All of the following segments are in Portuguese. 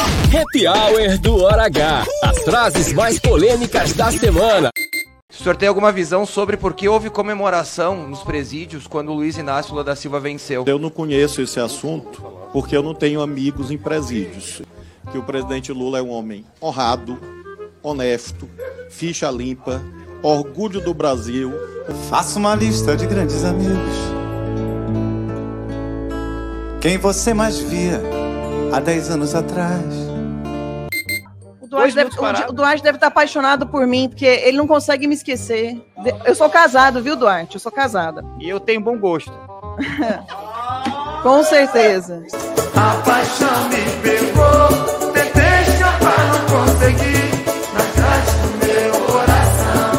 Happy Hour do Hora H. As frases mais polêmicas da semana. O senhor tem alguma visão sobre por que houve comemoração nos presídios quando o Luiz Inácio Lula da Silva venceu? Eu não conheço esse assunto porque eu não tenho amigos em presídios. Que o presidente Lula é um homem honrado, honesto, ficha limpa, orgulho do Brasil. Faça uma lista de grandes amigos. Quem você mais via há 10 anos atrás? O Duarte, deve, o Duarte deve estar apaixonado por mim, porque ele não consegue me esquecer. Eu sou casado, viu, Duarte? Eu sou casada. E eu tenho bom gosto. Com certeza. A paixão me pegou, tentei escapar, não consegui. Na grade do meu coração,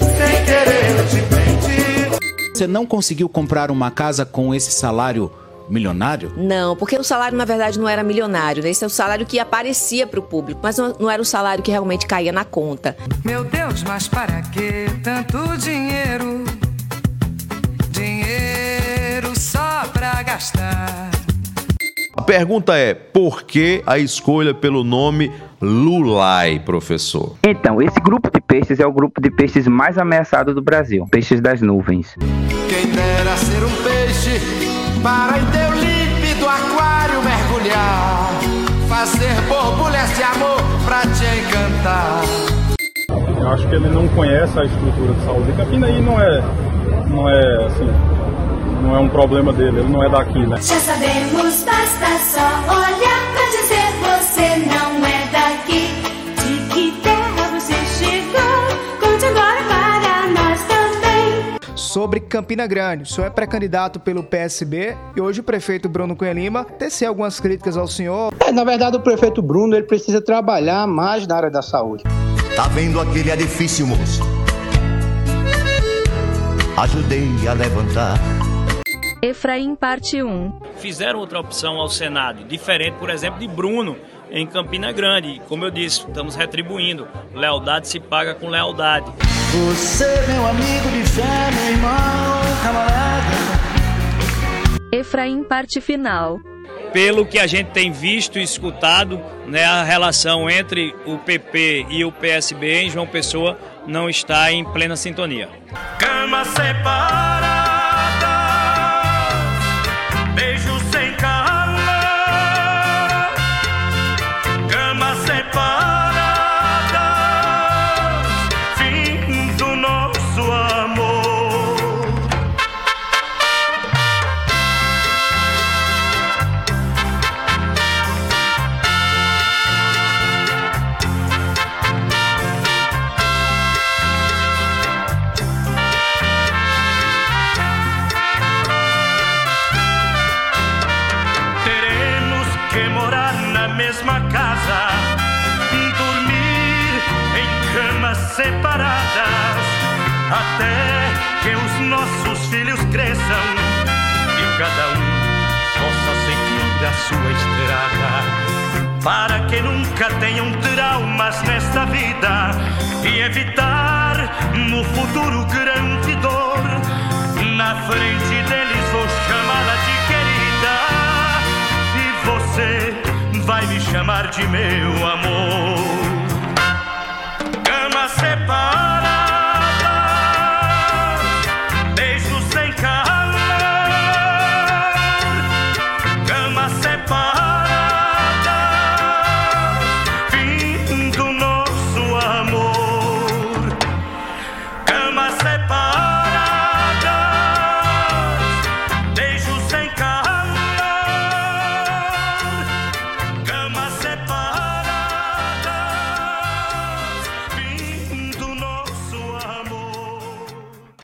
sem querer eu te prendi. Você não conseguiu comprar uma casa com esse salário milionário? Não, porque o salário na verdade não era milionário, né? Esse é o salário que aparecia para o público, mas não, não, era o salário que realmente caía na conta. Meu Deus, mas para que tanto dinheiro? Dinheiro só pra gastar. A pergunta é: por que a escolha pelo nome Lulai, professor? Então, esse grupo de peixes é o grupo de peixes mais ameaçado do Brasil peixes das nuvens. Quem dera ser um peixe para em teu límpido aquário mergulhar, fazer borbulhas de amor pra te encantar. Eu acho que ele não conhece a estrutura de saúde de Campina e não é, não é assim, não é um problema dele, ele não é daqui, né? Já sabemos, basta só olhar pra dizer você não Sobre Campina Grande, o senhor é pré-candidato pelo PSB e hoje o prefeito Bruno Cunha Lima teceu algumas críticas ao senhor. É, na verdade, o prefeito Bruno ele precisa trabalhar mais na área da saúde. Tá vendo aquele edifício, moço? Ajudei a levantar. Efraim, parte 1. Fizeram outra opção ao Senado, diferente, por exemplo, de Bruno em Campina Grande. Como eu disse, estamos retribuindo. Lealdade se paga com lealdade. Você, meu amigo de fé, meu irmão, camarada. Efraim, parte final. Pelo que a gente tem visto e escutado, né, a relação entre o PP e o PSB em João Pessoa não está em plena sintonia. Cama separada, beijo separadas, até que os nossos filhos cresçam e cada um possa seguir a sua estrada. Para que nunca tenham traumas nesta vida e evitar no futuro grande dor. Na frente deles vou chamá-la de querida e você vai me chamar de meu amor.